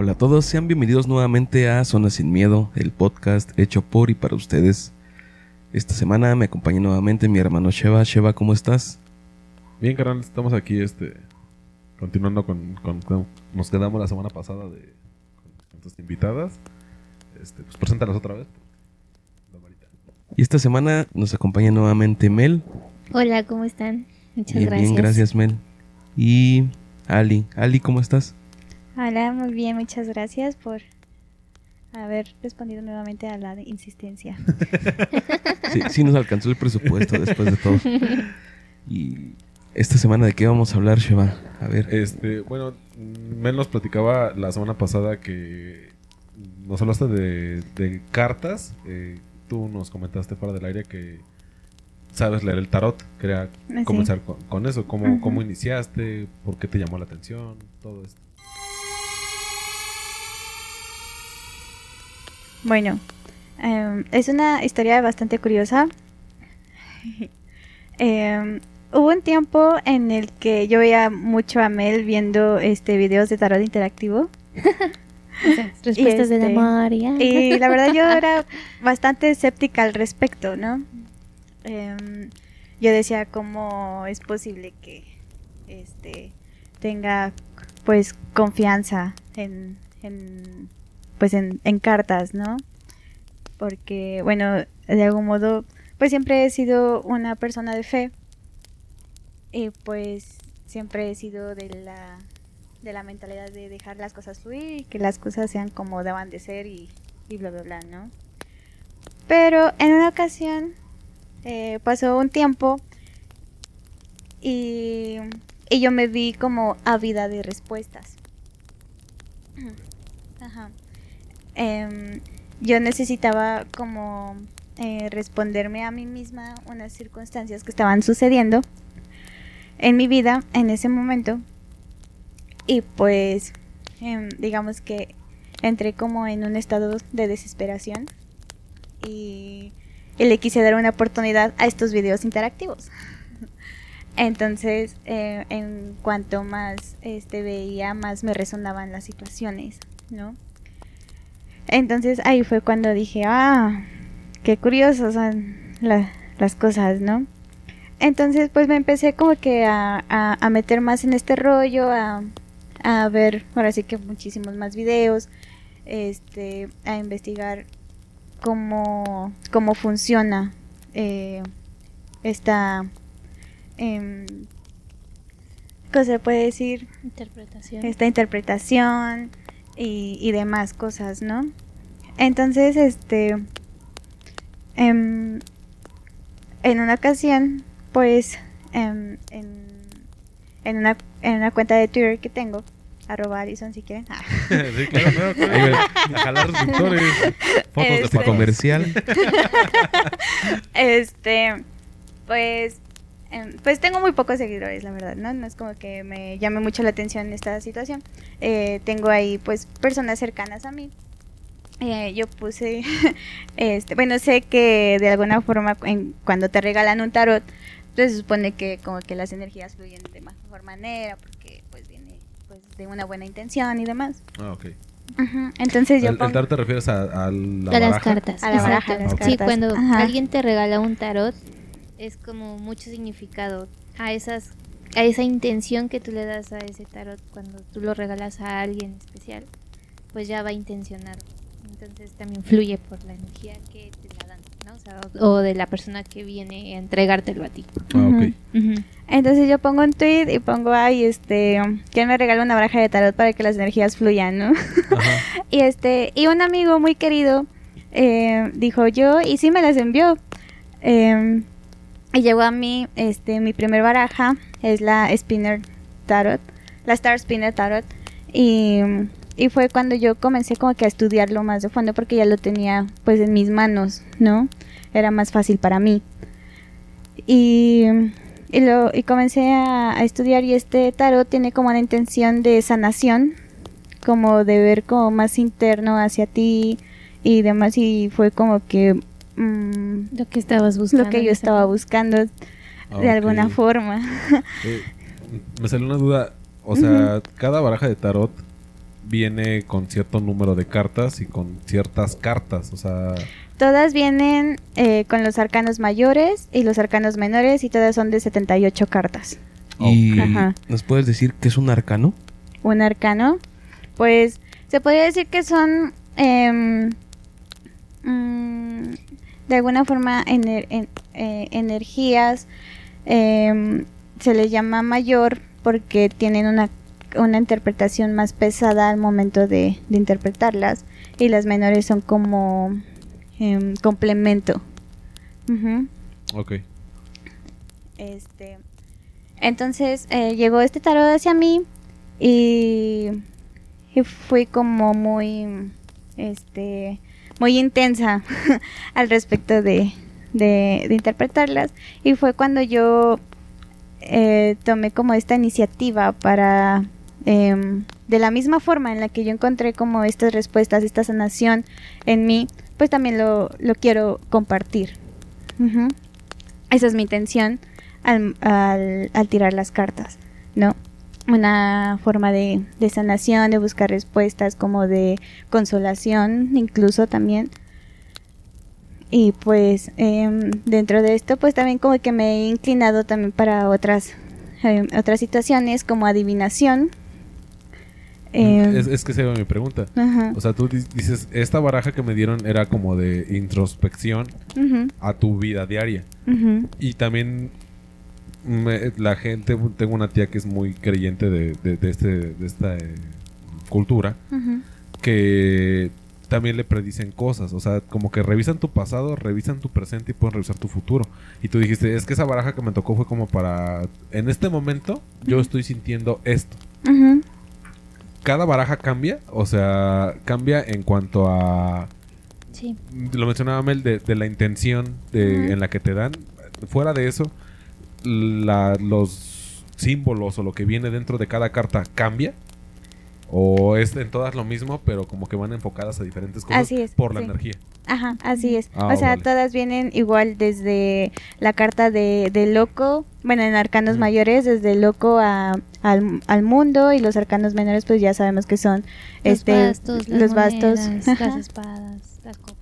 Hola todos, sean bienvenidos nuevamente a Zona Sin Miedo, el podcast hecho por y para ustedes. Esta semana me acompaña nuevamente mi hermano Sheva. Sheva, ¿cómo estás? Bien, carnal, estamos aquí, este, continuando con, con- con- nos quedamos la semana pasada de con tus invitadas. Este, pues preséntalas otra vez. Y esta semana nos acompaña nuevamente Mel. Hola, ¿cómo están? Muchas Bien, gracias. bien, gracias Mel. Y Ali. Ali, ¿cómo estás? Hola, muy bien, muchas gracias por haber respondido nuevamente a la insistencia. Sí, sí nos alcanzó el presupuesto después de todo. Y esta semana de qué vamos a hablar, Sheva? A ver. Este, bueno, Mel nos platicaba la semana pasada que nos hablaste de, de cartas. eh, tú nos comentaste fuera del aire que sabes leer el tarot. Quería Sí. comenzar con, con eso. ¿Cómo. ¿Cómo iniciaste? ¿Por qué te llamó la atención? Todo esto. Bueno, em, es una historia bastante curiosa. Em, hubo un tiempo en el que yo veía mucho a Mel viendo este videos de tarot interactivo. Respuestas de este, la María. Y la verdad yo era bastante escéptica al respecto, ¿no? Em, yo decía cómo es posible que este tenga pues confianza en, en pues en, en cartas, ¿no? Porque bueno, de algún modo pues siempre he sido una persona de fe y pues siempre he sido de la de la mentalidad de dejar las cosas fluir y que las cosas sean como daban de ser y, y bla bla bla, ¿no? Pero en una ocasión eh, pasó un tiempo y, y yo me vi como ávida de respuestas. Ajá. Em, yo necesitaba como eh, responderme a mí misma unas circunstancias que estaban sucediendo en mi vida en ese momento y pues em, digamos que entré como en un estado de desesperación y, le quise dar una oportunidad a estos videos interactivos. Entonces, eh, en cuanto más este, veía, más me resonaban las situaciones, ¿no? Entonces ahí fue cuando dije, ah, qué curiosos son la- las cosas, ¿no? Entonces pues me empecé como que a, a- a meter más en este rollo, a, a ver ahora sí que muchísimos más videos, este, a investigar cómo, cómo funciona eh, esta, ¿cómo se puede decir? Interpretación. esta interpretación y, y demás cosas, ¿no? Entonces, este, em, en una ocasión, pues, em, en, en, una, en una cuenta de Twitter que tengo, arroba Alison si quieren, ah, sí, claro, claro, claro. A jalar suscriptores. Fotos de Este, comercial. este, pues, pues tengo muy pocos seguidores, la verdad, ¿no? No es como que me llame mucho la atención esta situación. Eh, tengo ahí, pues, personas cercanas a mí. Eh, yo puse, este, bueno, sé que de alguna forma en- cuando te regalan un tarot, pues se supone que como que las energías fluyen de mejor manera, porque pues viene pues de una buena intención y demás. Ah, ok. Ujú, Entonces yo ¿El, el tarot te refieres a, a la a las cartas. A la baraja, las Sí, cartas. cuando Ajá. alguien te regala un tarot, es como mucho significado a esas a esa intención que tú le das a ese tarot cuando tú lo regalas a alguien especial, pues ya va intencionado. Entonces también fluye por la energía que te la dan, ¿no? O, sea, o- o de la persona que viene a entregártelo a ti. Ah. Entonces yo pongo un tweet y pongo, ay, este, ¿quién me regala una baraja de tarot para que las energías fluyan, no? Ajá. Y este, y un amigo muy querido eh, dijo yo, y sí me las envió. Eh, y llegó a mí, este, mi primer baraja es la Spinner Tarot, la Star Spinner Tarot. Y, y fue cuando yo comencé como que a estudiarlo más de fondo porque ya lo tenía pues en mis manos, ¿no? Era más fácil para mí. Y, y, lo, y comencé a, estudiar y este tarot tiene como la intención de sanación, como de ver como más interno hacia ti y demás y fue como que mm, Lo que estabas buscando. lo que yo estaba buscando de Ah, alguna forma. Eh, me salió una duda. O sea, cada baraja de tarot viene con cierto número de cartas y con ciertas cartas. O sea, Todas vienen eh, con los arcanos mayores y los arcanos menores y todas son de 78 cartas. ¿Y Ajá. nos puedes decir qué es un arcano? Un arcano, pues se podría decir que son mm, de alguna forma ener- en- eh, energías, em, se les llama mayor porque tienen una, una interpretación más pesada al momento de, de interpretarlas y las menores son como em, complemento. Ujú. ok. Este, entonces eh, llegó este tarot hacia mí y, y fui como muy, este, muy intensa al respecto de, de, interpretarlas y fue cuando yo eh, tomé como esta iniciativa para em, de la misma forma en la que yo encontré como estas respuestas, esta sanación en mí, pues también lo, lo quiero compartir. Esa es mi intención al, al- al tirar las cartas, ¿no? Una forma de, de sanación, de buscar respuestas, como de consolación, incluso también. Y pues em, dentro de esto, pues también como que me he inclinado también para otras, em, otras situaciones, como adivinación. Em, es, es que esa era mi pregunta. ajá, O sea, tú di- dices, esta baraja que me dieron era como de introspección a tu vida diaria. Y también me- la gente, tengo una tía que es muy creyente de, de- de este, de esta eh, cultura, que también le predicen cosas. O sea, como que revisan tu pasado, revisan tu presente y pueden revisar tu futuro. Y tú dijiste, es que esa baraja que me tocó fue como para, en este momento yo estoy sintiendo esto. Cada baraja cambia, o sea, cambia en cuanto a Sí. lo mencionaba Mel de, de la intención de, en la que te dan. Fuera de eso, la- los símbolos o lo que viene dentro de cada carta cambia. O es en todas lo mismo, pero como que van enfocadas a diferentes cosas Así es, por la sí. energía. Ajá, así es. Ah, o sea, vale. todas vienen igual desde la carta de, de loco, bueno, en arcanos mayores, desde loco a, al, al mundo y los arcanos menores, pues ya sabemos que son Los este, bastos, las los bastos. monedas, las espadas, las copas.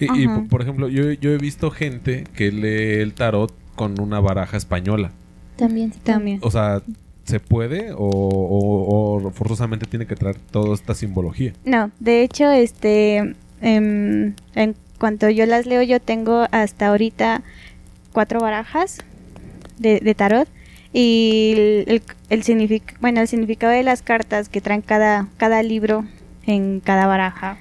Y, y, por ejemplo, yo, yo he visto gente que lee el tarot con una baraja española. También. sí, También. O sea, ¿se puede o, o- o forzosamente tiene que traer toda esta simbología? No, de hecho, este, em, en cuanto yo las leo, yo tengo hasta ahorita cuatro barajas de, de tarot y el, el, el signific- bueno, el significado de las cartas que traen cada, cada libro en cada baraja,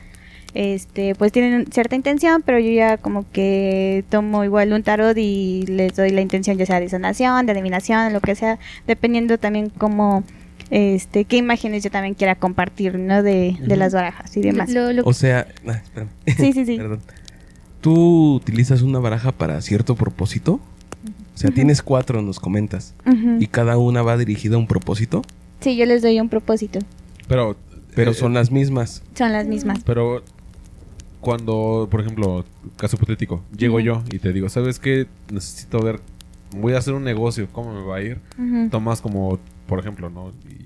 este, pues tienen cierta intención, pero yo ya como que tomo igual un tarot y les doy la intención ya sea de sanación, de adivinación, lo que sea, dependiendo también como este qué imágenes yo también quiera compartir, ¿no? De, de las barajas y demás. Lo- lo- O sea, ah, espérame. Sí, sí, sí. Perdón. ¿Tú utilizas una baraja para cierto propósito? O sea, tienes cuatro, nos comentas. ¿Y cada una va dirigida a un propósito? Sí, yo les doy un propósito. Pero, Pero eh, son las mismas. Son las mismas. Pero cuando, por ejemplo, caso hipotético, llego yo y te digo, ¿sabes qué? Necesito ver, voy a hacer un negocio, ¿cómo me va a ir? Ujú. Tomas como, por ejemplo, ¿no? Y,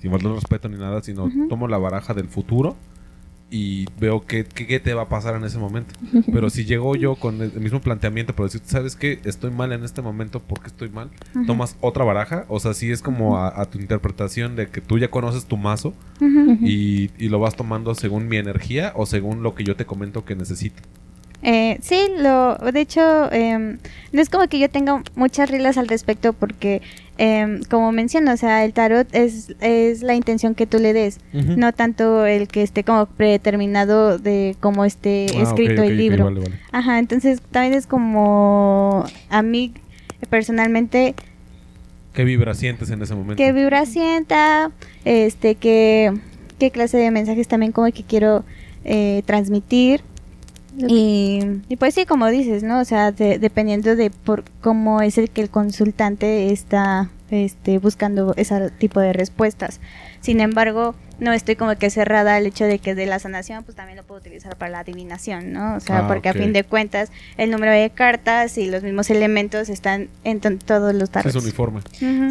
sin faltar respeto ni nada, sino tomo la baraja del futuro y veo qué, qué, qué te va a pasar en ese momento. Pero si llego yo con el mismo planteamiento, pero decir, ¿sabes qué? Estoy mal en este momento, ¿por qué estoy mal? Tomas otra baraja, o sea, sí es como a, a tu interpretación de que tú ya conoces tu mazo y, y lo vas tomando según mi energía o según lo que yo te comento que necesito. Eh, sí, lo, de hecho, em, no es como que yo tenga muchas reglas al respecto porque, em, como menciono, o sea, el tarot es, es la intención que tú le des, no tanto el que esté como predeterminado de cómo esté Ah, escrito el libro. vale, vale. Ajá, entonces también es como a mí personalmente ¿Qué vibra sientes en ese momento? qué vibra sienta, este, qué, qué clase de mensajes también como que quiero eh, transmitir Y, y pues sí, como dices, ¿no? O sea, de- dependiendo de por cómo es el que el consultante está este, buscando ese tipo de respuestas. Sin embargo, no estoy como que cerrada al hecho de que de la sanación, pues también lo puedo utilizar para la adivinación, ¿no? O sea, Ah, porque a fin de cuentas, el número de cartas y los mismos elementos están en to- todos los tarots. es uniforme.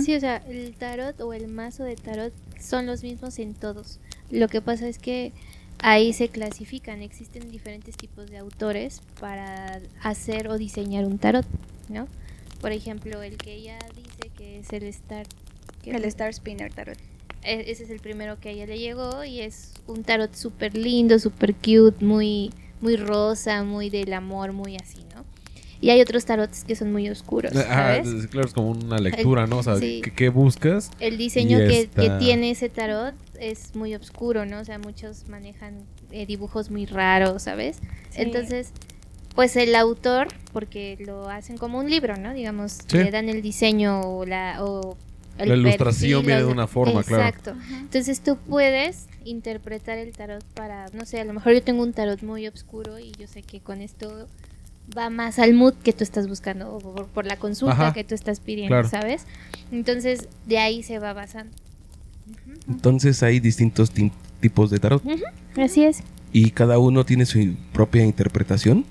Sí, o sea, el tarot o el mazo de tarot son los mismos en todos. Lo que pasa es que ahí se clasifican, existen diferentes tipos de autores para hacer o diseñar un tarot, ¿no? Por ejemplo, el que ella dice que es el Star... ¿qué El? Star Spinner Tarot. E- Ese es el primero que a ella le llegó y es un tarot súper lindo, súper cute, muy, muy rosa, muy del amor, muy así, ¿no? Y hay otros tarots que son muy oscuros, Ah, ¿sabes? es- claro, es como una lectura, ¿no? O sea, Sí. ¿qué, qué buscas? El diseño que, esta- que tiene ese tarot es muy oscuro, ¿no? O sea, muchos manejan eh, dibujos muy raros, ¿sabes? Sí. Entonces, pues el autor, porque lo hacen como un libro, ¿no? Digamos, Sí. le dan el diseño o la... O el La ilustración perfil, viene de una forma, claro. Exacto. Entonces tú puedes interpretar el tarot para, no sé, a lo mejor yo tengo un tarot muy oscuro y yo sé que con esto va más al mood que tú estás buscando o por, por la consulta Ajá. que tú estás pidiendo, Claro. ¿sabes? Entonces de ahí se va basando. Entonces hay distintos ti- tipos de tarot Así es. y cada uno tiene su propia interpretación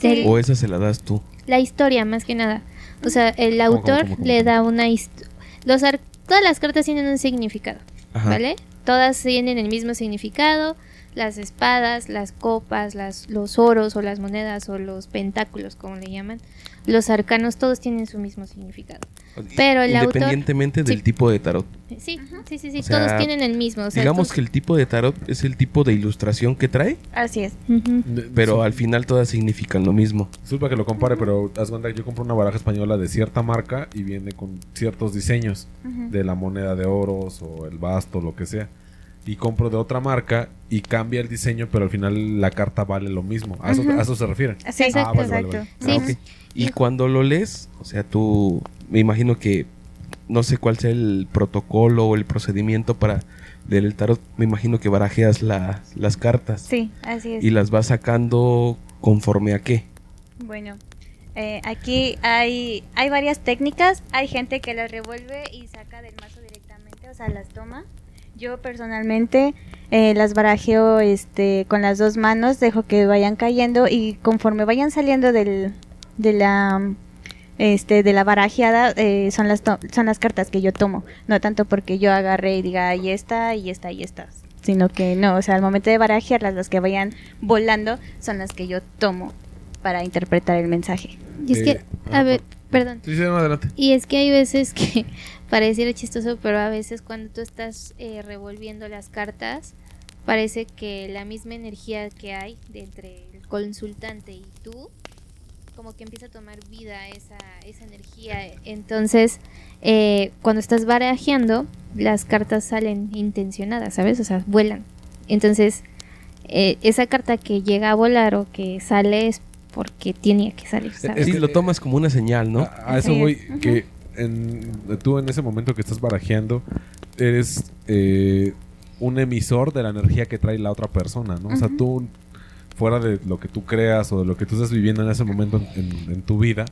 Sí. o esa se la das tú. La historia, más que nada. O sea, el ¿Cómo, autor cómo, cómo, le da una historia. Los ar- Todas las cartas tienen un significado, Ajá. ¿vale? Todas tienen el mismo significado. Las espadas, las copas, las, los oros o las monedas o los pentáculos, como le llaman. Los arcanos, todos tienen su mismo significado. Pero el autor- Independientemente del Sí. tipo de tarot. Sí, sí, sí, sí, O sea, todos tienen el mismo. o sea, Digamos tú- que el tipo de tarot es el tipo de ilustración que trae, Así es. Pero Sí. al final todas significan lo mismo. Disculpa que lo compare, pero haz cuenta que yo compro una baraja española de cierta marca y viene con ciertos diseños de la moneda de oros o el basto, lo que sea. Y compro de otra marca y cambia el diseño, pero al final la carta vale lo mismo. A eso, Ujú. a eso se refiere. Sí, Exacto. Ah, vale, vale, exacto. vale. Ah, Sí. ok. Y cuando lo lees, o sea, tú, me imagino que no sé cuál sea el protocolo o el procedimiento para leer el tarot, me imagino que barajeas la- las cartas Sí, así es. y las vas sacando conforme a qué. Bueno, eh, aquí hay, hay varias técnicas. Hay gente que las revuelve y saca del mazo directamente, o sea, las toma. Yo personalmente eh, las barajeo este, con las dos manos, dejo que vayan cayendo y conforme vayan saliendo del, de la este de la barajeada eh, son las to- son las cartas que yo tomo. No tanto porque yo agarré y diga y esta y esta y esta sino que no o sea al momento de barajearlas las que vayan volando son las que yo tomo para interpretar el mensaje. Y es que, Eh, a ah, ver, perdón. Sí, sí, no, adelante. Y es que hay veces que pareciera chistoso, pero a veces cuando tú estás eh, revolviendo las cartas, parece que la misma energía que hay de entre el consultante y tú, como que empieza a tomar vida esa, esa energía. Entonces, eh, cuando estás barajeando, las cartas salen intencionadas, ¿sabes? O sea, vuelan. Entonces, eh, esa carta que llega a volar o que sale es porque tenía que salir, lo tomas como una señal, ¿no? A, a eso voy, que en- tú en ese momento que estás barajeando, eres eh, un emisor de la energía que trae la otra persona, ¿no? O sea, tú, fuera de lo que tú creas o de lo que tú estás viviendo en ese momento en, en tu vida,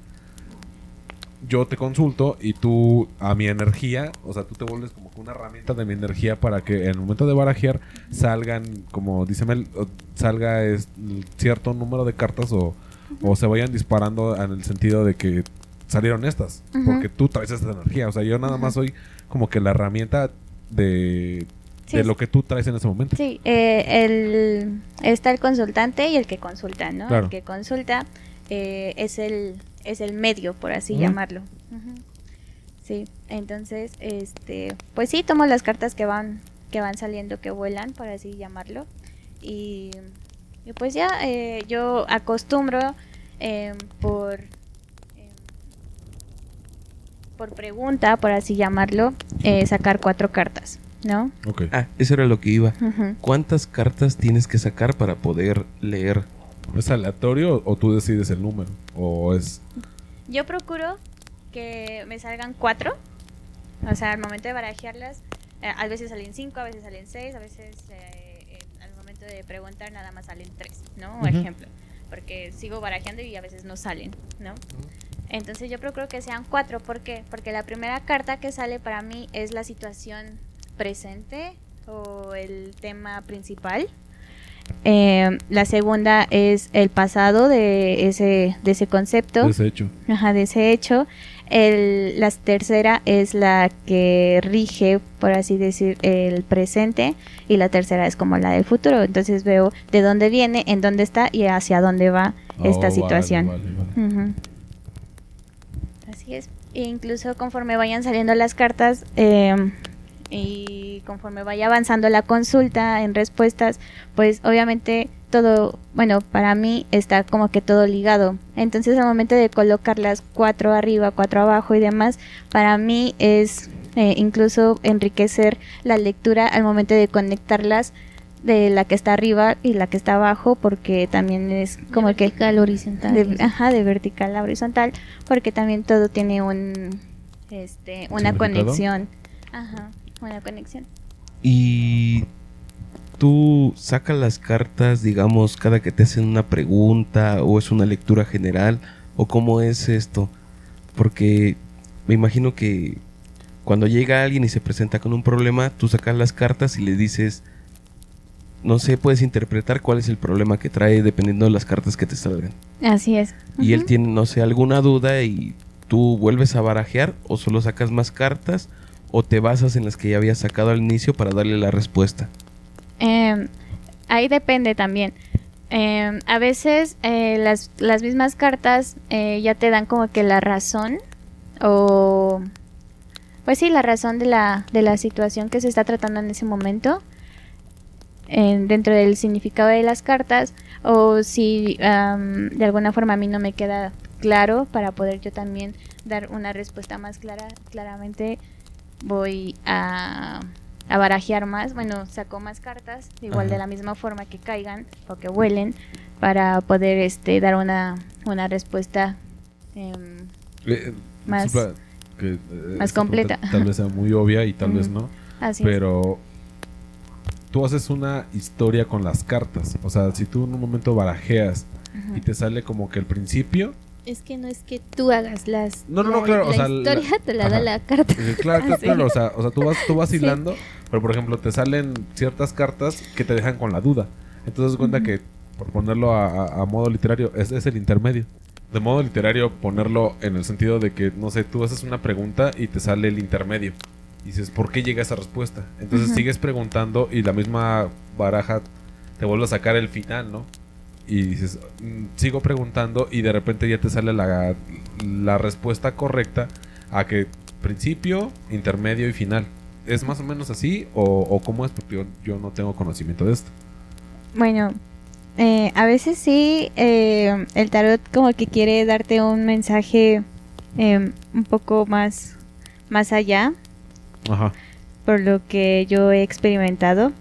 yo te consulto y tú a mi energía, o sea, tú te vuelves como que una herramienta de mi energía para que en el momento de barajear salgan, como dice Mel, salga es- cierto número de cartas o, o se vayan disparando en el sentido de que salieron estas, porque tú traes esta energía, o sea, yo nada más soy como que la herramienta de, Sí, de lo que tú traes en ese momento. Sí, eh, el, está el consultante y el que consulta, ¿no? Claro. El que consulta eh, es, el, es el medio, por así llamarlo. Sí, entonces, este, pues sí, tomo las cartas que van, que van saliendo, que vuelan, por así llamarlo. Y, y pues ya, eh, yo acostumbro eh, por, eh, por pregunta, por así llamarlo, eh, sacar cuatro cartas, ¿no? Ok. Ah, eso era lo que iba. ¿Cuántas cartas tienes que sacar para poder leer? ¿Es aleatorio o tú decides el número? ¿O es...? Yo procuro que me salgan cuatro. O sea, al momento de barajearlas, eh, a veces salen cinco, a veces salen seis, a veces eh, de preguntar nada más salen tres, ¿no? Ujú. Ejemplo, porque sigo barajeando y a veces no salen, ¿no? Entonces yo procuro que sean cuatro, ¿por qué? Porque la primera carta que sale para mí es la situación presente o el tema principal. Eh, la segunda es el pasado de ese, de ese concepto. Desecho. Ajá, de ese hecho. El, la tercera es la que rige, por así decir, el presente. Y la tercera es como la del futuro. Entonces veo de dónde viene, en dónde está y hacia dónde va esta Oh, vale, situación. vale. Así es. E incluso conforme vayan saliendo las cartas eh, y conforme vaya avanzando la consulta en respuestas, pues obviamente todo, bueno, para mí está como que todo ligado. Entonces al momento de colocarlas cuatro arriba, cuatro abajo y demás, para mí es eh, incluso enriquecer la lectura al momento de conectarlas de la que está arriba y la que está abajo porque también es como que vertical, horizontal. de, ajá, de vertical a horizontal, porque también todo tiene un este una conexión. Ajá, una conexión. Y tú sacas las cartas, digamos, cada que te hacen una pregunta o es una lectura general o cómo es esto. Porque me imagino que cuando llega alguien y se presenta con un problema, tú sacas las cartas y le dices, no sé, puedes interpretar cuál es el problema que trae dependiendo de las cartas que te salgan. Así es. Y él tiene, no sé, alguna duda y tú vuelves a barajear o solo sacas más cartas o te basas en las que ya habías sacado al inicio para darle la respuesta. Eh, ahí depende también. Eh, a veces eh, las, las mismas cartas eh, ya te dan como que la razón o pues sí la razón de la, de la situación que se está tratando en ese momento en- dentro del significado de las cartas o si am, de alguna forma a mí no me queda claro para poder yo también dar una respuesta más clara claramente voy a, a barajear más bueno saco más cartas igual Ajá. de la misma forma que caigan o que vuelen para poder este dar una, una respuesta em, Eh, Más- disculpa que, eh, más completa. Tal vez sea muy obvia y tal vez no. así es. Pero tú haces una historia con las cartas. O sea, si tú en un momento barajeas y te sale como que el principio. Es que no es que tú hagas las. No, no, no, la- claro, o La sea, la- historia te la da la carta. eh, Claro, claro, Sí. o sea, o sea, tú vas, tú vas Sí. Pero por ejemplo te salen ciertas cartas que te dejan con la duda. Entonces das cuenta que, por ponerlo a, modo literario, es, es el intermedio. De modo literario, ponerlo en el sentido de que, no sé, tú haces una pregunta y te sale el intermedio. Y dices, ¿por qué llega esa respuesta? Entonces sigues preguntando y la misma baraja te vuelve a sacar el final, ¿no? Y dices, "Mm, sigo preguntando y de repente ya te sale la, la respuesta correcta a que principio, intermedio y final. ¿Es más o menos así o, o cómo es? Porque yo, yo no tengo conocimiento de esto. Bueno, eh, a veces sí, eh, el tarot como que quiere darte un mensaje eh, un poco más, más allá, Ajá. por lo que yo he experimentado.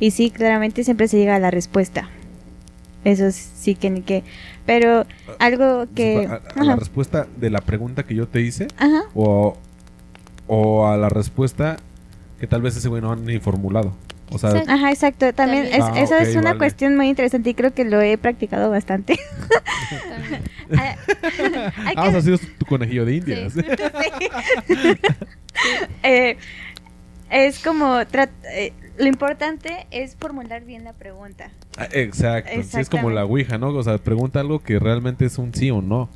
Y sí, claramente siempre se llega a la respuesta. Eso sí que ni que. Pero algo que... A, a la respuesta de la pregunta que yo te hice Ajá. o, o a la respuesta que tal vez ese güey no ha ni formulado. O sea, Exacto. Ajá, exacto. También, También. es- Ah, eso ok, es una vale. cuestión muy interesante y creo que lo he practicado bastante. Ah, ah, que- o sea, ha sido tu conejillo de indias. Sí. Eh, es como eh, lo importante es formular bien la pregunta. Ah, Exacto. Sí, es como la. Ouija, ¿no? O sea, pregunta algo que realmente es un sí o no.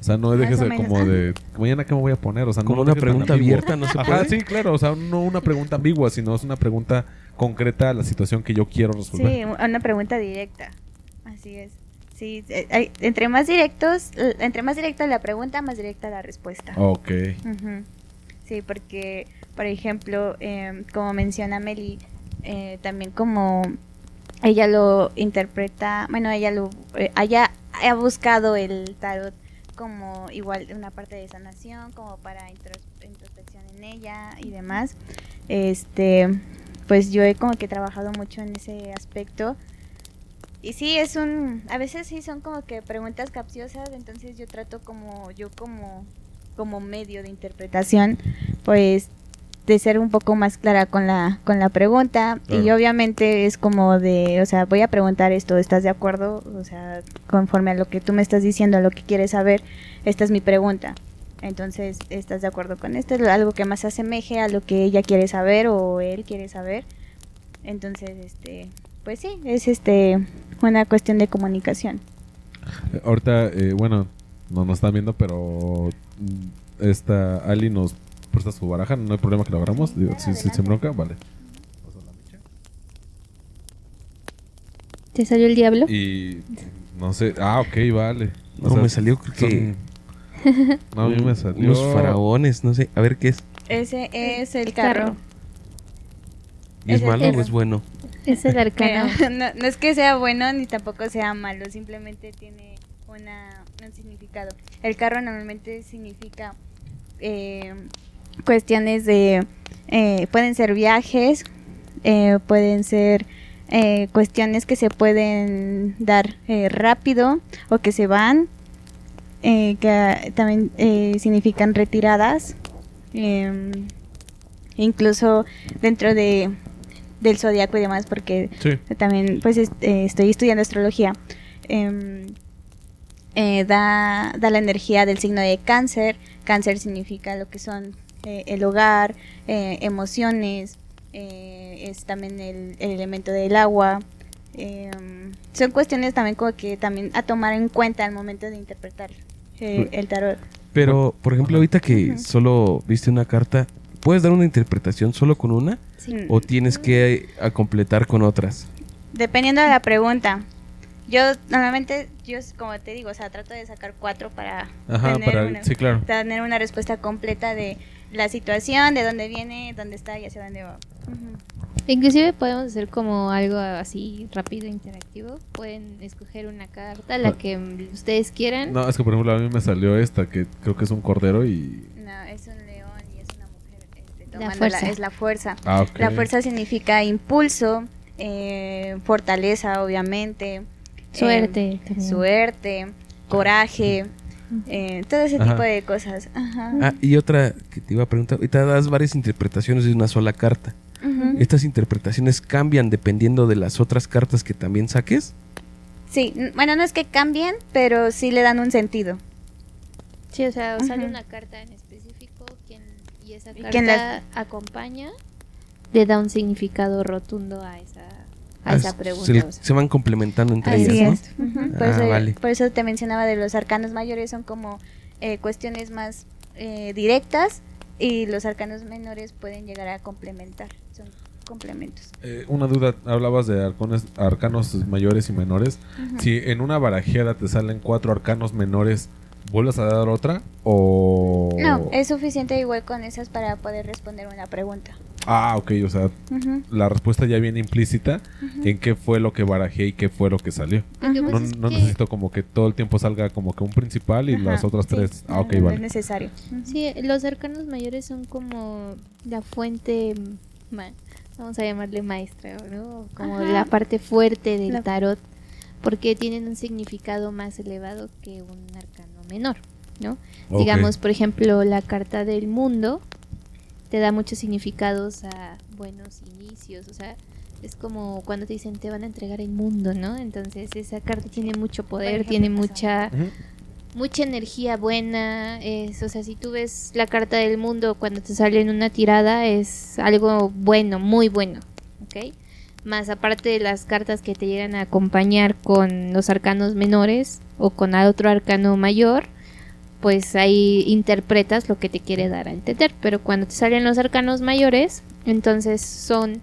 O sea, no Más dejes de como ajá. de mañana qué me voy a poner, o sea, no Como lo una pregunta abierta, ¿no se Ajá, puede? sí, claro, o sea, no una pregunta ambigua, sino es una pregunta concreta a la situación que yo quiero resolver. Sí, una pregunta directa. Así es. Sí, eh, hay- entre más directos, entre más directa la pregunta, más directa la respuesta. Ok. Ujú. Sí, porque, por ejemplo, em, como menciona Meli, eh, también como ella lo interpreta, bueno, ella lo, eh, ella ha buscado el tarot como igual una parte de sanación, como para intros- introspección en ella y demás. Este, pues yo he como que trabajado mucho en ese aspecto. Y sí, es un, a veces sí son como que preguntas capciosas, entonces yo trato como, yo como, como medio de interpretación, pues de ser un poco más clara con la, con la pregunta. Y obviamente es como de, o sea, voy a preguntar esto, ¿estás de acuerdo? O sea, conforme a lo que tú me estás diciendo, a lo que quieres saber, esta es mi pregunta. Entonces, ¿estás de acuerdo con esto? Es algo que más se asemeje a lo que ella quiere saber o él quiere saber. Entonces, este, pues sí, es este una cuestión de comunicación. Ahorita, eh, bueno, no nos están viendo, pero mm, esta Ali nos presta su baraja. No hay problema que lo agarramos. Digo, si, si se bronca, vale. ¿Te salió el diablo? Y no sé. Ah, ok, vale. O No, sea, me salió creo que... son- No, a mí me salió. Unos faraones, no sé. A ver qué es. Ese es el carro. ¿Y ¿Es malo o es bueno? Es el arcano. Pero no, no es que sea bueno ni tampoco sea malo, simplemente tiene una, un significado. El carro normalmente significa eh, cuestiones de... eh, pueden ser viajes, eh, pueden ser eh, cuestiones que se pueden dar eh, rápido o que se van, eh, que también eh, significan retiradas. em, incluso dentro de del zodiaco y demás porque Sí. también pues est- estoy estudiando astrología em, eh, da, da la energía del signo de cáncer cáncer significa lo que son eh, el hogar eh, emociones eh, es también el, el elemento del agua em, son cuestiones también como que también a tomar en cuenta al momento de interpretar eh, el tarot Pero, por ejemplo, ahorita que solo viste una carta, ¿puedes dar una interpretación solo con una? Sí. ¿O tienes que a completar con otras? Dependiendo de la pregunta. Yo normalmente, yo como te digo, o sea, trato de sacar cuatro para, Ajá, tener, para. una, Sí, claro. tener una respuesta completa de la situación, de dónde viene, dónde está y hacia dónde va. Ujú. Inclusive podemos hacer como algo así rápido, interactivo. Pueden escoger una carta, la que mm, ustedes quieran. No, es que por ejemplo a mí me salió esta que creo que es un cordero y. No, es un león y es una mujer. este, La fuerza. Es la fuerza. Ah, ok. La fuerza significa impulso, eh, fortaleza, obviamente. Suerte eh, también. suerte, coraje, eh, todo ese Ajá. tipo de cosas. Ajá. Ah, y otra que te iba a preguntar. Ahorita das varias interpretaciones de una sola carta. Ujú. ¿Estas interpretaciones cambian dependiendo de las otras cartas que también saques? Sí, bueno, no es que cambien, pero sí le dan un sentido. Sí, o sea, sale Ujú. una carta en específico quien, y esa carta quien las- acompaña, le da un significado rotundo a esa, a Ah, esa se- pregunta. Se, o sea. se van complementando entre Así ellas, ¿no? es. Ujú, Por, Ah, eso, vale. por eso te mencionaba de los arcanos mayores, son como eh, cuestiones más eh, directas y los arcanos menores pueden llegar a complementar, son complementos. Eh, una duda, hablabas de arcones- arcanos mayores y menores. Ujú. Si en una barajeada te salen cuatro arcanos menores, ¿vuelves a dar otra? O. No, es suficiente igual con esas para poder responder una pregunta. Ah, ok, o sea, la respuesta ya viene implícita en qué fue lo que barajé y qué fue lo que salió. Pasa No, es no que- necesito como que todo el tiempo salga como que un principal y Ajá, las otras sí, tres. Ah, ok, no, no vale. es necesario. Sí, los arcanos mayores son como la fuente, ma- vamos a llamarle maestra, ¿no? Como Ajá. la parte fuerte del La- tarot, porque tienen un significado más elevado que un arcano menor, ¿no? Digamos, por ejemplo, la carta del mundo te da muchos significados a buenos inicios, o sea, es como cuando te dicen te van a entregar el mundo, ¿no? Entonces esa carta tiene mucho poder, tiene mucha mucha energía buena, es, o sea, si tú ves la carta del mundo cuando te sale en una tirada es algo bueno, muy bueno, ¿ok? Más aparte de las cartas que te llegan a acompañar con los arcanos menores o con otro arcano mayor, pues ahí interpretas lo que te quiere dar a entender, pero cuando te salen los arcanos mayores, entonces son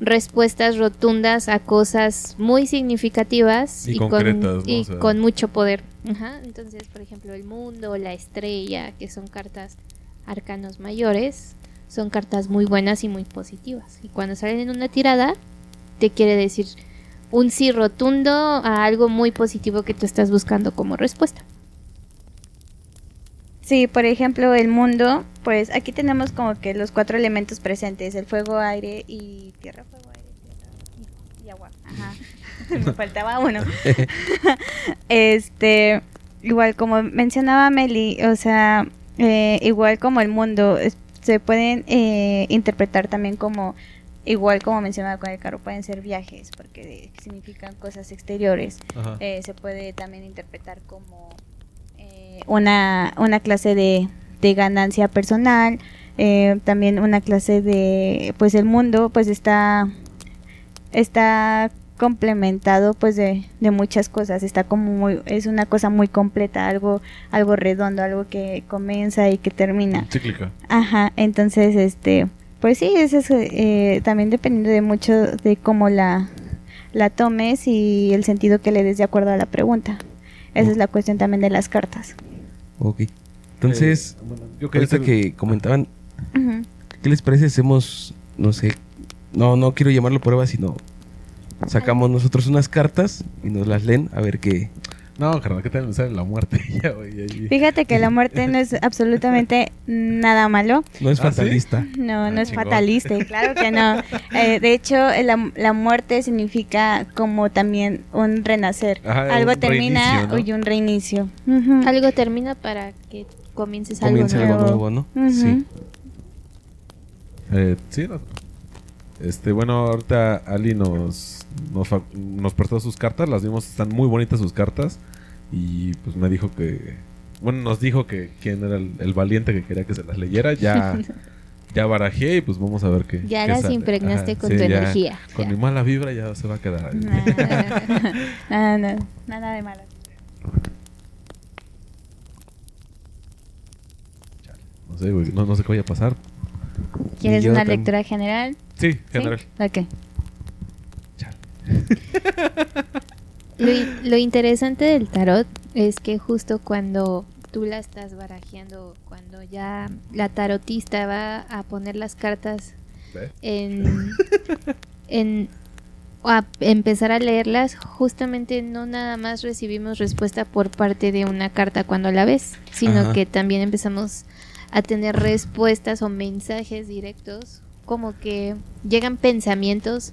respuestas rotundas a cosas muy significativas Y con, ¿no? y O sea- con mucho poder. Ajá, Entonces, por ejemplo, el mundo, la estrella, que son cartas arcanos mayores, son cartas muy buenas y muy positivas. Y cuando salen en una tirada, te quiere decir un sí rotundo a algo muy positivo que tú estás buscando como respuesta. Sí, por ejemplo, el mundo, pues aquí tenemos como que los cuatro elementos presentes, el fuego, aire y tierra, fuego, aire, tierra y, agua. Ajá. Me faltaba uno. este, igual como mencionaba Meli, o sea, eh, igual como el mundo, se pueden eh, interpretar también como, igual como mencionaba con el carro, pueden ser viajes, porque significan cosas exteriores. Eh, se puede también interpretar como una, una clase de, de ganancia personal, eh, también una clase de, pues el mundo pues está, está complementado pues de, de muchas cosas, está como muy, es una cosa muy completa, algo, algo redondo, algo que comienza y que termina. Cíclica. Ajá, entonces, este, pues sí, eso es eh, también dependiendo de mucho de cómo la, la tomes y el sentido que le des de acuerdo a la pregunta. Esa es la cuestión también de las cartas. Ok. Entonces, Eh, bueno, yo quería ahorita hacer- que comentaban. ¿qué les parece hacemos, no sé, no, no quiero llamarlo prueba, sino sacamos nosotros unas cartas y nos las leen a ver qué. No, carnal, ¿qué tal sale la muerte? Ya, güey, ahí. Fíjate que la muerte no es absolutamente nada malo. No es ¿Ah, sí? fatalista. No, Ah, no es chingón. fatalista, claro que no. Eh, de hecho, la, la muerte significa como también un renacer. Ajá, algo un termina ¿no? y un reinicio. Ujú. Algo termina para que comiences algo Comienza nuevo. algo nuevo, ¿no? Ujú. Sí. Eh, sí, no. Este, bueno, ahorita Ali nos, nos, nos prestó sus cartas, las vimos, están muy bonitas sus cartas. Y pues me dijo que. Bueno, nos dijo que quién era el, el valiente que quería que se las leyera. Ya, ya barajé y pues vamos a ver qué. Ya qué las sale. impregnaste Ajá, con sí, tu ya, energía. Con Ya. mi mala vibra ya se va a quedar. ahí. Nada, nada, nada, de malo. No sé, güey, no, no sé qué vaya a pasar. ¿Quieres una también. lectura general? Sí, ¿Sí? general. Ok. Lo, lo interesante del tarot es que justo cuando tú la estás barajeando, cuando ya la tarotista va a poner las cartas en, a empezar a leerlas, justamente no nada más recibimos respuesta por parte de una carta cuando la ves, sino Ajá. que también empezamos a tener respuestas o mensajes directos, como que llegan pensamientos.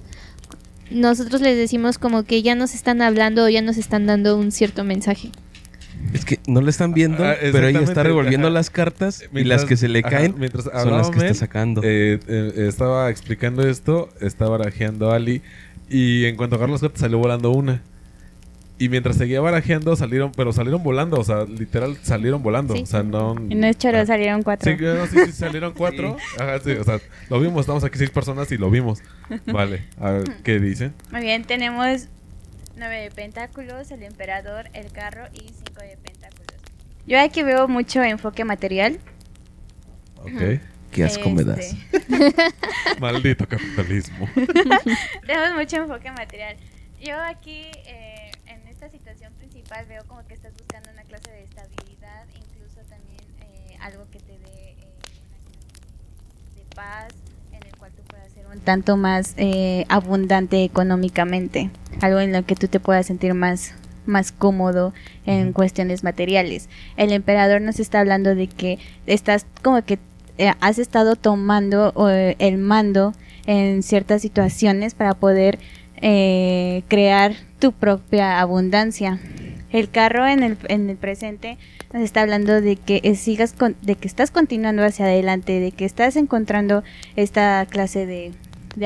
Nosotros les decimos como que ya nos están hablando o ya nos están dando un cierto mensaje. Es que no lo están viendo, Ah, pero ella está revolviendo ajá. las cartas y las que se le ajá, caen mientras son las que está sacando. Eh, eh, estaba explicando esto, estaba barajeando a Ali y en cuanto agarró las cartas salió volando una. Y mientras seguía barajeando salieron, pero salieron volando, o sea, literal salieron volando, Sí. o sea, no... Y no es choro, Ah. salieron cuatro. Sí, no, sí, sí, salieron cuatro. Ajá, sí, o sea, lo vimos, estamos aquí seis personas y lo vimos. Vale, a ver, ¿qué dicen? Muy bien, tenemos nueve de pentáculos, el emperador, el carro y cinco de pentáculos. Yo aquí veo mucho enfoque material. Ok. Qué asco me das. Este, Maldito capitalismo. Tenemos mucho enfoque material. Yo aquí, eh, en principal, veo como que estás buscando una clase de estabilidad, incluso también eh, algo que te dé eh, de paz, en el cual tú puedas ser un tanto más eh, abundante económicamente, algo en lo que tú te puedas sentir más más cómodo en cuestiones materiales. El emperador nos está hablando de que estás como que eh, has estado tomando el mando en ciertas situaciones para poder eh, crear tu propia abundancia. El carro en el, en el presente nos está hablando de que eh, sigas con, de que estás continuando hacia adelante, de que estás encontrando esta clase de,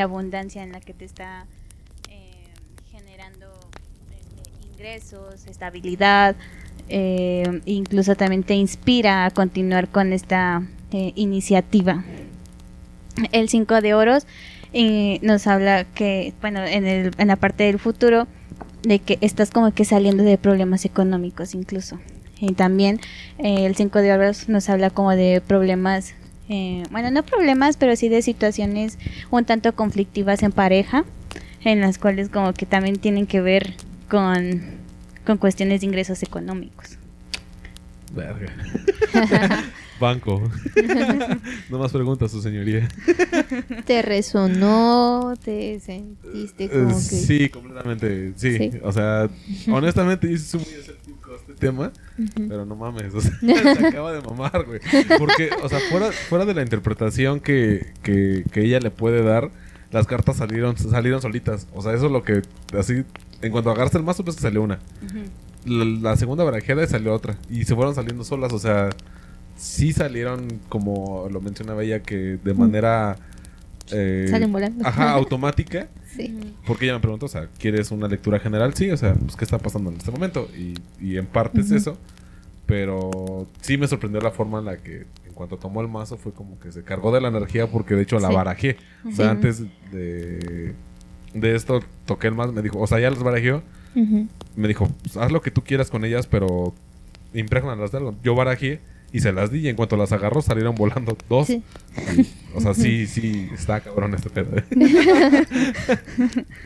abundancia en la que te está eh, generando este, ingresos, estabilidad, eh, incluso también te inspira a continuar con esta iniciativa. El 5 de oros nos habla que, bueno, en, el, en la parte del futuro, de que estás como que saliendo de problemas económicos incluso. Y también eh, el 5 de oros nos habla como de problemas, eh, bueno, no problemas, pero sí de situaciones un tanto conflictivas en pareja, en las cuales como que también tienen que ver con, con cuestiones de ingresos económicos. Verga. Banco. no más preguntas, su señoría. ¿Te resonó? ¿Te sentiste como Eh, que.? Sí, completamente. Sí. Sí. O sea, honestamente, yo soy muy escéptico a este tema. Ujú. Pero no mames, o sea, se acaba de mamar, güey. Porque, o sea, fuera, fuera de la interpretación que, que, que ella le puede dar, las cartas salieron, salieron solitas. O sea, eso es lo que, así, en cuanto agarraste el mazo, pues que salió una. La, la segunda barajeada y salió otra. Y se fueron saliendo solas, o sea, sí salieron, como lo mencionaba ella, que de manera... eh, Salen volando. Ajá, automática. Sí. Porque ella me preguntó, o sea, ¿quieres una lectura general? Sí, o sea, pues, ¿qué está pasando en este momento? Y, y en parte es Ujú. eso. Pero sí me sorprendió la forma en la que, en cuanto tomó el mazo, fue como que se cargó de la energía porque de hecho la Sí. barajé. O sea, Sí. antes de, de esto toqué el mazo, me dijo, o sea, ya las barajeó. Me dijo, pues, haz lo que tú quieras con ellas, pero impregnalas de algo. Yo barajé y se las di y en cuanto las agarró salieron volando dos. Sí. Y, o sea, sí, sí, está cabrón este pedo.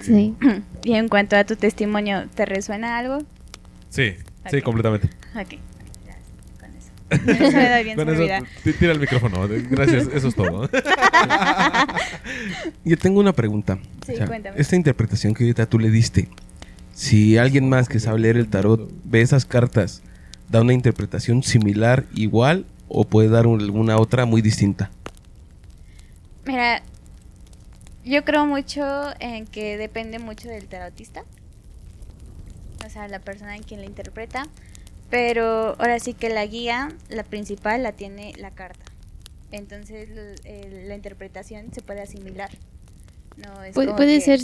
Sí. Y en cuanto a tu testimonio, ¿te resuena algo? Sí, sí, completamente. Ok. Eso. Me da bien, tira el micrófono. Gracias, eso es todo. Yo tengo una pregunta. Sí, cuéntame. Esta interpretación que ahorita tú le diste, si alguien más que sabe leer el tarot ve esas cartas, ¿da una interpretación similar, igual o puede dar un- alguna otra muy distinta? Mira, yo creo mucho en que depende mucho del tarotista. O sea, la persona en quien la interpreta. Pero ahora sí que la guía, la principal, la tiene la carta. Entonces la interpretación se puede asimilar. No es Puede, como puede que- ser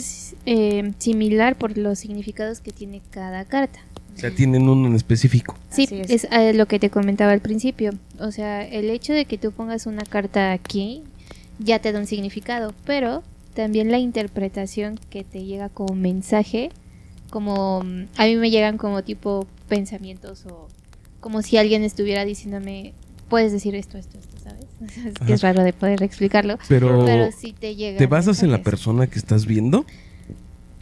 eh, similar por los significados que tiene cada carta. O sea, tienen uno en específico. Sí, Así es. es, eh, lo que te comentaba al principio. O sea, el hecho de que tú pongas una carta aquí ya te da un significado, pero también la interpretación que te llega como mensaje, como mm, a mí me llegan como tipo pensamientos o como si alguien estuviera diciéndome, puedes decir esto, esto, esto, ¿sabes? es que es raro de poder explicarlo, Pero, pero sí te llega. ¿te basas en la persona que estás viendo?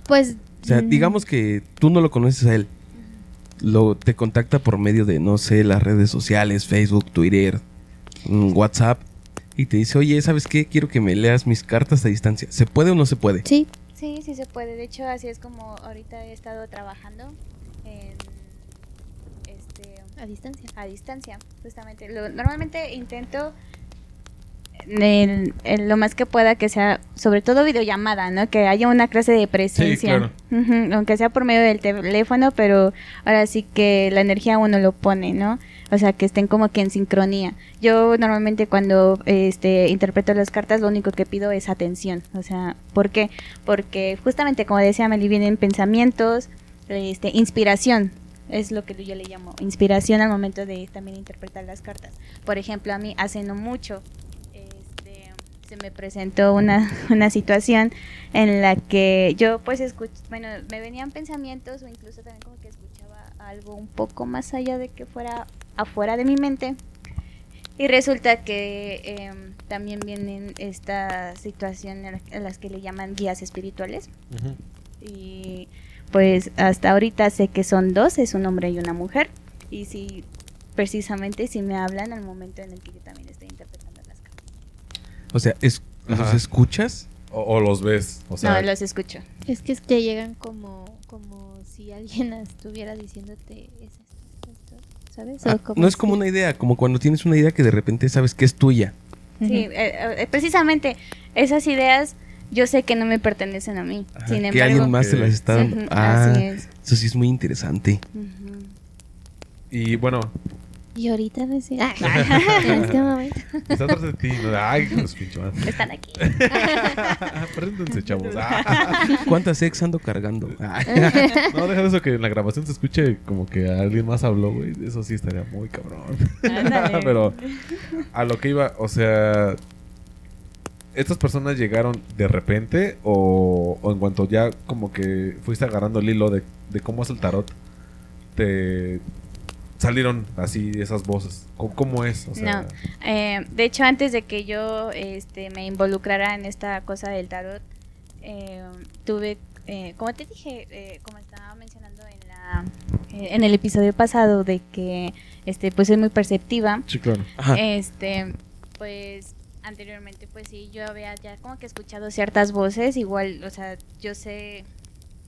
Pues O sea, mm, digamos que tú no lo conoces a él. Lo, te contacta por medio de, no sé, las redes sociales, Facebook, Twitter, mm, WhatsApp. Y te dice, oye, ¿sabes qué? Quiero que me leas mis cartas a distancia. ¿Se puede o no se puede? Sí, Sí, sí se puede. De hecho, así es como ahorita he estado trabajando en este a distancia. a distancia, justamente. Lo- normalmente intento en lo más que pueda que sea, sobre todo videollamada, ¿no? Que haya una clase de presencia. Aunque sea por medio del teléfono, pero ahora sí que la energía uno lo pone, ¿no? O sea, que estén como que en sincronía. Yo normalmente cuando este interpreto las cartas, lo único que pido es atención. O sea, ¿por qué? Porque justamente como decía Meli, vienen pensamientos, este, inspiración. Es lo que yo le llamo inspiración al momento de también interpretar las cartas. Por ejemplo, a mí hace no mucho se me presentó una, una situación en la que yo pues escuch bueno, me venían pensamientos o incluso también como que escuchaba algo un poco más allá de que fuera afuera de mi mente. Y resulta que em, también vienen esta situación en la- en las que le llaman guías espirituales. Y pues hasta ahorita sé que son dos, es un hombre y una mujer. Y sí, precisamente si me hablan al momento en el que yo también estoy interpretando. O sea, es, ¿los escuchas? O, o los ves. O sea, no, los escucho. Es que te llegan como, como si alguien estuviera diciéndote es esto, es esto, ¿sabes? Ah, no es como una idea, como cuando tienes una idea que de repente sabes que es tuya. Sí, eh, eh, precisamente esas ideas yo sé que no me pertenecen a mí. Ajá, Sin que embargo, alguien más Ok. las está dando. Ah, así es. eso sí es muy interesante. Y bueno, Y ahorita recién. Ah, en este momento. está atrás de ti. Ay, hijo de su pinche madre. Están aquí. Préndense, chavos. Ah. ¿Cuántas ex ando cargando? Ah, No, deja de eso que en la grabación se escuche como que alguien más habló, güey. Eso sí estaría muy cabrón. Pero a lo que iba, o sea, ¿estas personas llegaron de repente o, o en cuanto ya como que fuiste agarrando el hilo de, de cómo es el tarot, te salieron así esas voces? ¿Cómo, cómo es? O sea, No. Eh, de hecho, antes de que yo este, me involucrara en esta cosa del tarot, eh, tuve, eh, como te dije, eh, como estaba mencionando en, la, eh, en el episodio pasado, de que este, pues soy muy perceptiva. Sí, claro. ajá. Este, pues anteriormente, pues sí, yo había ya como que escuchado ciertas voces, igual, o sea, yo sé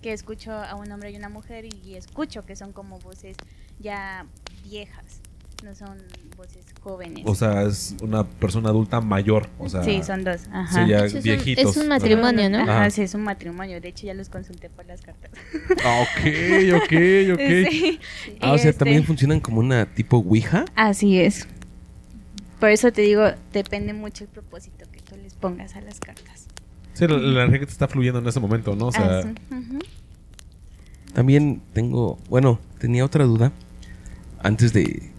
que escucho a un hombre y una mujer y escucho que son como voces ya viejas, no son voces jóvenes. O sea, es una persona adulta mayor. O sea, sí, son dos. Ajá. sí, ya Es un- viejitos. es un matrimonio, ¿no? Ajá, Ajá. sí, es un matrimonio. De hecho, ya los consulté por las cartas. Ah, ok, ok, ok. Sí. Ah, o sea, Este, también funcionan como una tipo Ouija. Así es. por eso te digo, depende mucho el propósito que tú les pongas a las cartas. Sí, la, la energía que te está fluyendo en ese momento, ¿no? O sea, Ah, sí. Ujú. También tengo, bueno, tenía otra duda. Antes de,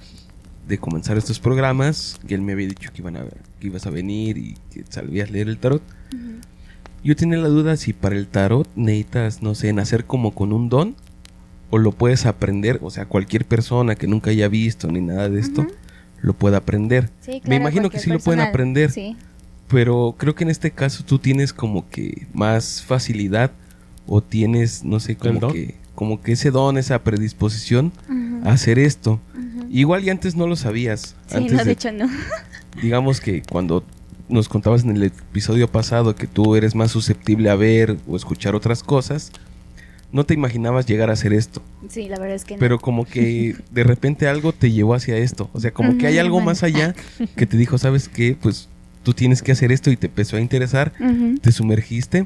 de comenzar estos programas, que él me había dicho que, iban a, que ibas a venir y que sabías leer el tarot. Yo tenía la duda si para el tarot necesitas, no sé, nacer como con un don o lo puedes aprender, o sea, cualquier persona que nunca haya visto ni nada de esto, lo puede aprender. Sí, Me imagino que sí lo pueden aprender. Sí. Pero creo que en este caso tú tienes como que más facilidad o tienes, no sé, como don? que, como que ese don, esa predisposición a hacer esto. Igual y antes no lo sabías. Sí, antes no, de- de hecho no. digamos que cuando nos contabas en el episodio pasado que tú eres más susceptible a ver o escuchar otras cosas, no te imaginabas llegar a hacer esto. Sí, la verdad es que no. Pero como que de repente algo te llevó hacia esto. O sea, como que hay algo bueno. más allá que te dijo, ¿sabes qué? Pues tú tienes que hacer esto y te empezó a interesar, te sumergiste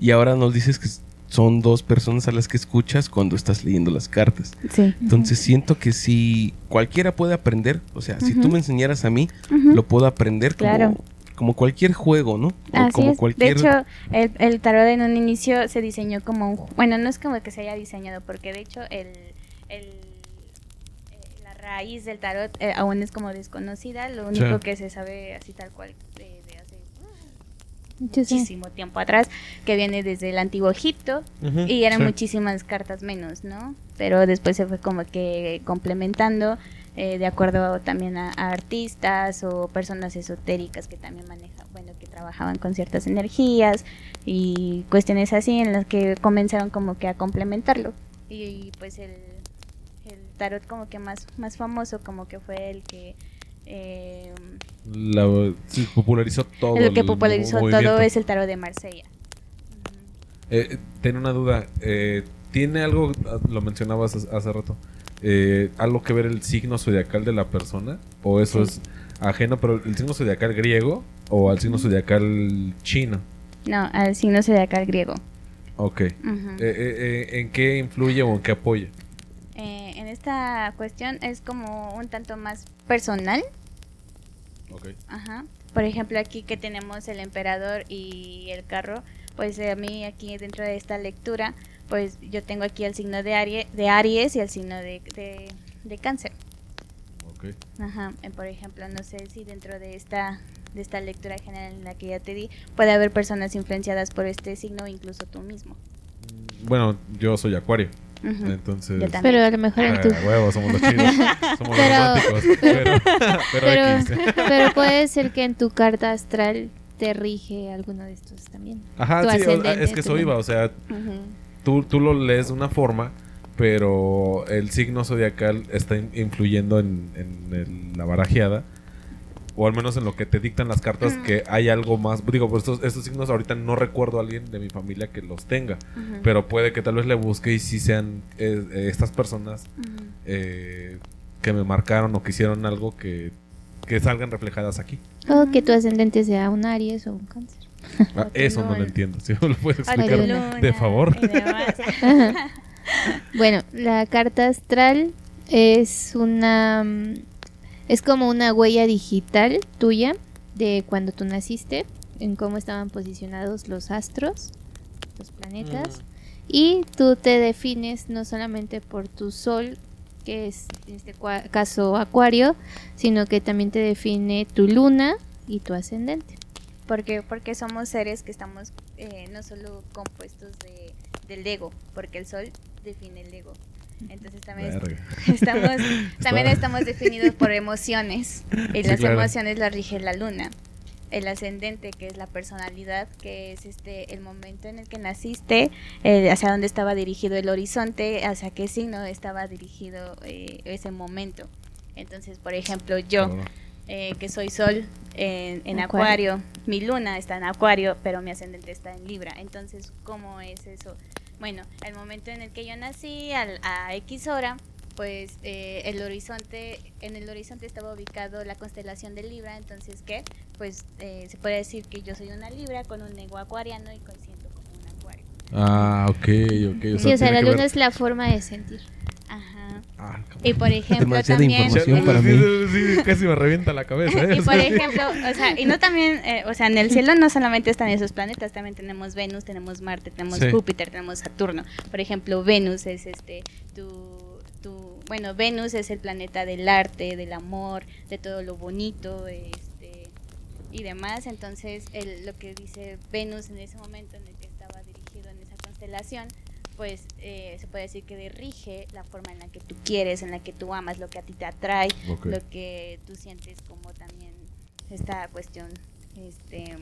y ahora nos dices que son dos personas a las que escuchas cuando estás leyendo las cartas. Sí. Entonces siento que si cualquiera puede aprender, o sea, si tú me enseñaras a mí, lo puedo aprender como, Claro. como cualquier juego, ¿no? Así como es. cualquier... De hecho, el, el tarot en un inicio se diseñó como un... Bueno, no es como que se haya diseñado, porque de hecho el, el- eh, la raíz del tarot eh, aún es como desconocida. Lo único que se sabe así tal cual de, de hace Yo sé. Muchísimo tiempo atrás, que viene desde el antiguo Egipto, y eran sí. muchísimas cartas menos, ¿no? Pero después se fue como que complementando eh, de acuerdo también a, a artistas o personas esotéricas que también manejan, bueno, que trabajaban con ciertas energías y cuestiones así en las que comenzaron como que a complementarlo. Y, pues el, el tarot como que más, más famoso como que fue el que... eh, La- sí, popularizó todo. el que popularizó todo es el tarot de Marsella. Eh, tengo una duda. eh, ¿Tiene algo, ah, lo mencionabas hace, rato, eh, algo que ver el signo zodiacal de la persona? ¿O eso Sí. es ajeno, pero el signo zodiacal griego o al signo zodiacal chino? No, al signo zodiacal griego. Ok. Eh, eh, ¿En qué influye o en qué apoya? En esta cuestión es como un tanto más personal. Ok. Ajá. Por ejemplo, aquí que tenemos el emperador y el carro, pues eh, a mí aquí dentro de esta lectura, pues yo tengo aquí el signo de, Arie- de Aries y el signo de, de, de cáncer. Ok. Ajá. Eh, por ejemplo, no sé si dentro de esta de esta lectura general en la que ya te di, puede haber personas influenciadas por este signo incluso tú mismo. Mm, Bueno, yo soy acuario. Entonces. Pero a lo mejor en Ah, tu... huevo, somos los chidos. Somos Pero- los románticos. Pero, pero, Pero, X. pero puede ser que en tu carta astral te rige alguno de estos también. Ajá, tu sí, es que eso iba. O sea, Ujú. tú, tú lo lees de una forma, pero el signo zodiacal está in- influyendo en, en el- la barajeada. O al menos en lo que te dictan las cartas, que hay algo más. Digo, pues estos, estos signos ahorita no recuerdo a alguien de mi familia que los tenga. Pero puede que tal vez le busque y si sean eh, eh, estas personas eh, que me marcaron o que hicieron algo que, que salgan reflejadas aquí. O que tu ascendente sea un Aries o un Cáncer. Ah, eso no lo entiendo. Si me lo puedes explicar, de luna de favor. Bueno, la carta astral es una mm, es como una huella digital tuya de cuando tú naciste, en cómo estaban posicionados los astros, los planetas, y tú te defines no solamente por tu sol, que es en este caso Acuario, sino que también te define tu luna y tu ascendente. Porque, porque somos seres que estamos eh, no solo compuestos de, del ego, porque el sol define el ego. Entonces también estamos, también estamos definidos por emociones. Y Sí, las claro. emociones las rige la luna. El ascendente, que es la personalidad, que es este el momento en el que naciste, eh, hacia dónde estaba dirigido el horizonte, hacia qué signo estaba dirigido eh, ese momento. Entonces, por ejemplo, yo, Oh. eh, que soy sol en, en Acuario. acuario. mi luna está en acuario, pero mi ascendente está en libra. Entonces, ¿cómo es eso? Bueno, el momento en el que yo nací, al, a X hora, pues eh, el horizonte, en el horizonte estaba ubicado la constelación de Libra, entonces, ¿qué? Pues eh, se puede decir que yo soy una Libra con un ego acuariano y siento como un acuario. Ah, ok, ok. sí, o sea, la que luna ver- es la forma de sentir. Ajá. Ah, Y por ejemplo Demasiada también... información para mí. Sí, sí, casi me revienta la cabeza. ¿eh? Y por ejemplo, o sea, y no también, eh, o sea, en el cielo no solamente están esos planetas, también tenemos Venus, tenemos Marte, tenemos Sí. Júpiter, tenemos Saturno. Por ejemplo, Venus es este, tu, tu, bueno, Venus es el planeta del arte, del amor, de todo lo bonito, este, y demás. Entonces, el- lo que dice Venus en ese momento en el que estaba dirigido en esa constelación, pues eh, se puede decir que dirige la forma en la que tú quieres, en la que tú amas, lo que a ti te atrae, lo que tú sientes como también esta cuestión, este,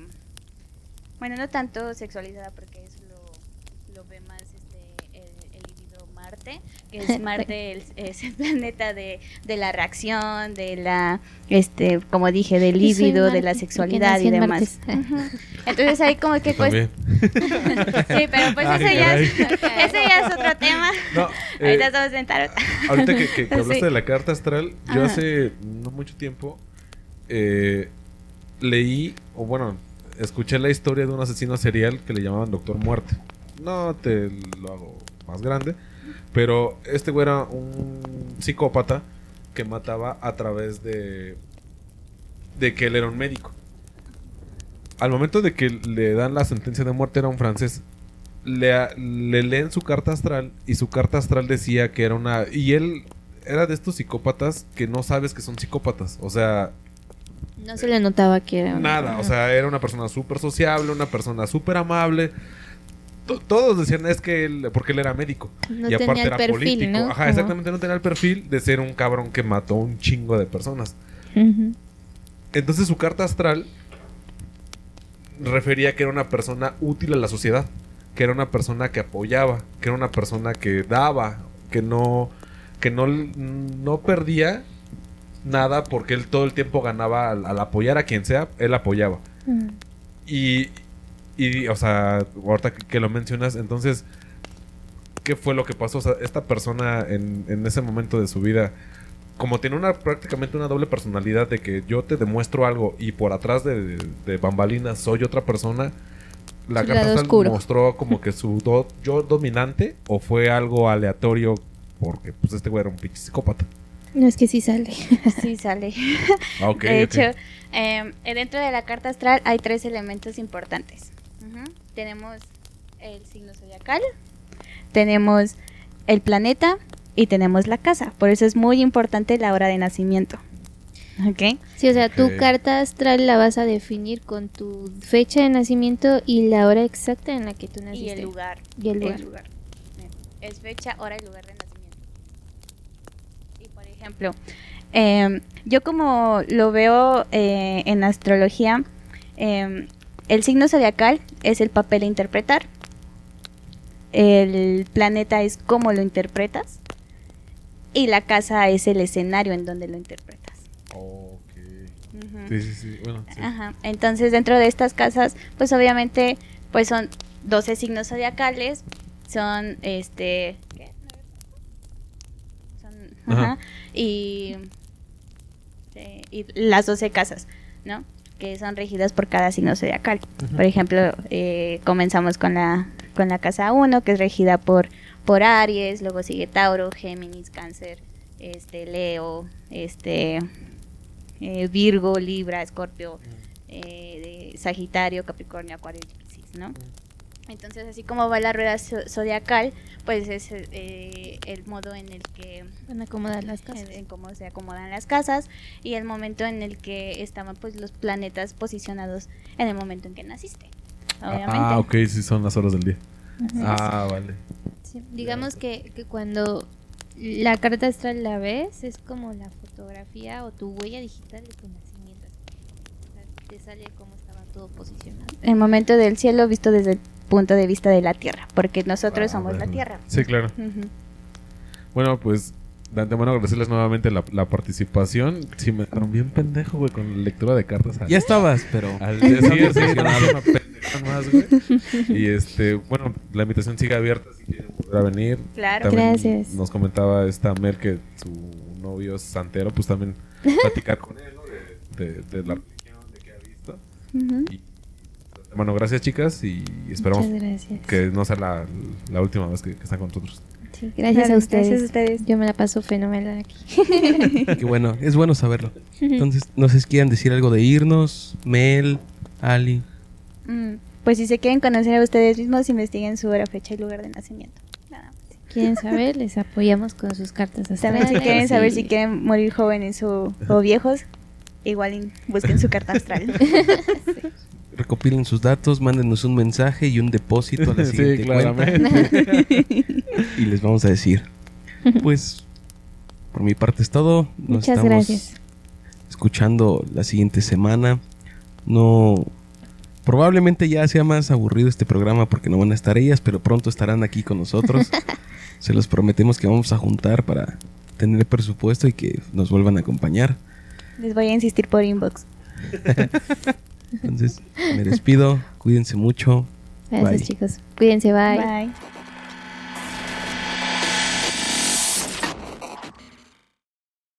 bueno, no tanto sexualizada porque eso lo, lo ve más este, el, el libido Marte, que es Marte el- es el planeta de, de la reacción, de la, este, como dije, del líbido, de la sexualidad y demás. martes. Ujú. Entonces ahí como que pues, sí, pero pues Ay, eso ya, es, ese ya es otro tema. No, eh, Ahorita estamos en tarot. Ahorita que, que- que hablaste Sí. de la carta astral, yo Ajá. hace no mucho tiempo eh, leí, o bueno, escuché la historia de un asesino serial que le llamaban Doctor Muerte. No te lo hago más grande, pero este güey era un psicópata que mataba a través de, de que él era un médico. Al momento de que le dan la sentencia de muerte, era un francés. Le, le leen su carta astral y su carta astral decía que era una... Y él era de estos psicópatas que no sabes que son psicópatas. O sea, No se le notaba que era. nada. O sea, era una persona súper sociable, una persona súper amable. To- Todos decían es que él, porque él era médico. No y aparte tenía el era perfil, político. ¿no? Ajá, exactamente, no tenía el perfil de ser un cabrón que mató un chingo de personas. Ujú. Entonces su carta astral refería que era una persona útil a la sociedad, que era una persona que apoyaba, que era una persona que daba, que no que no, no perdía nada porque él todo el tiempo ganaba al, al apoyar a quien sea, él apoyaba. Ujú. Y, y, o sea, ahorita que, lo mencionas, entonces, ¿qué fue lo que pasó? O sea, esta persona en, en ese momento de su vida, como tiene una prácticamente una doble personalidad de que yo te demuestro algo y por atrás de, de bambalinas soy otra persona, la carta mostró como que su do- yo dominante o fue algo aleatorio porque pues este güey era un pinche psicópata. No es que sí sale. Sí, sale. Ah, de hecho, eh, dentro de la carta astral hay tres elementos importantes. Tenemos el signo zodiacal, tenemos el planeta y tenemos la casa. Por eso es muy importante la hora de nacimiento. ¿Ok? Sí, o sea, tu Ok. carta astral la vas a definir con tu fecha de nacimiento y la hora exacta en la que tú Y naciste. el lugar. Y el lugar. Bien. Es fecha, hora y lugar de nacimiento. Y por ejemplo, eh, yo como lo veo eh, en astrología, eh, el signo zodiacal es el papel a interpretar. El planeta es cómo lo interpretas. Y la casa es el escenario en donde lo interpretas. Ok. Sí, sí, sí. Bueno, sí. Ajá. Entonces, dentro de estas casas, pues obviamente, pues son 12 signos zodiacales, son este ¿qué? Son, Ajá. ajá, y y las 12 casas, ¿no? Que son regidas por cada signo zodiacal. Ujú. Por ejemplo, eh, comenzamos con la con la casa 1, que es regida por por Aries, luego sigue Tauro, Géminis, Cáncer, este Leo, este eh, Virgo, Libra, Escorpio, eh, Sagitario, Capricornio, Acuario y Piscis, ¿no? Entonces, así como va la rueda zo- zodiacal, pues es eh, el modo en el que Van a acomodar las casas. en, en cómo se acomodan las casas y el momento en el que estaban pues los planetas posicionados en el momento en que naciste. Obviamente. Ah, ok, sí, son las horas del día. Ah, vale. Sí, Digamos que, que cuando la carta astral la ves, es como la fotografía o tu huella digital de tu nacimiento. O sea, te sale cómo estaba todo posicionado. El momento del cielo visto desde el punto de vista de la Tierra, porque nosotros Ah, somos la. Tierra. Sí, claro. Ujú. Bueno, pues de antemano agradecerles nuevamente la, la participación. Sí, me dejaron bien pendejo, güey, con la lectura de cartas. Al, Ya estabas, pero. al sí, sí, sí, una pendeja más, güey. Y este, bueno, la invitación sigue abierta si quieren volver a venir. Claro. También Gracias. Nos comentaba esta Mel que su novio es santero, pues también platicar con él, ¿no? De, de- de la religión, de qué ha visto. Ujú. Y, bueno, gracias chicas y esperamos que no sea la, la última vez que, que están con nosotros. Sí, gracias a ustedes. Gracias a ustedes. Yo me la paso fenomenal aquí. Qué bueno, es bueno saberlo. Entonces, no sé si quieran decir algo de irnos, Mel, Ali. Mm, Pues si se quieren conocer a ustedes mismos, investiguen su hora, fecha y lugar de nacimiento. Nada más. ¿Quieren saber? Les apoyamos con sus cartas También astrales. si quieren saber si quieren morir jóvenes o, o viejos, igual busquen su carta astral. Recopilen sus datos, mándenos un mensaje y un depósito a la Sí, siguiente cuenta claramente. y les vamos a decir. Pues, por mi parte es todo. Nos Muchas estamos gracias. escuchando la siguiente semana. No. Probablemente ya sea más aburrido este programa porque no van a estar ellas, pero pronto estarán aquí con nosotros. Se los prometemos que vamos a juntar para tener presupuesto y que nos vuelvan a acompañar. Les voy a insistir por inbox. Entonces, me despido. Cuídense mucho. Gracias, Bye. chicos. Cuídense, bye. Bye.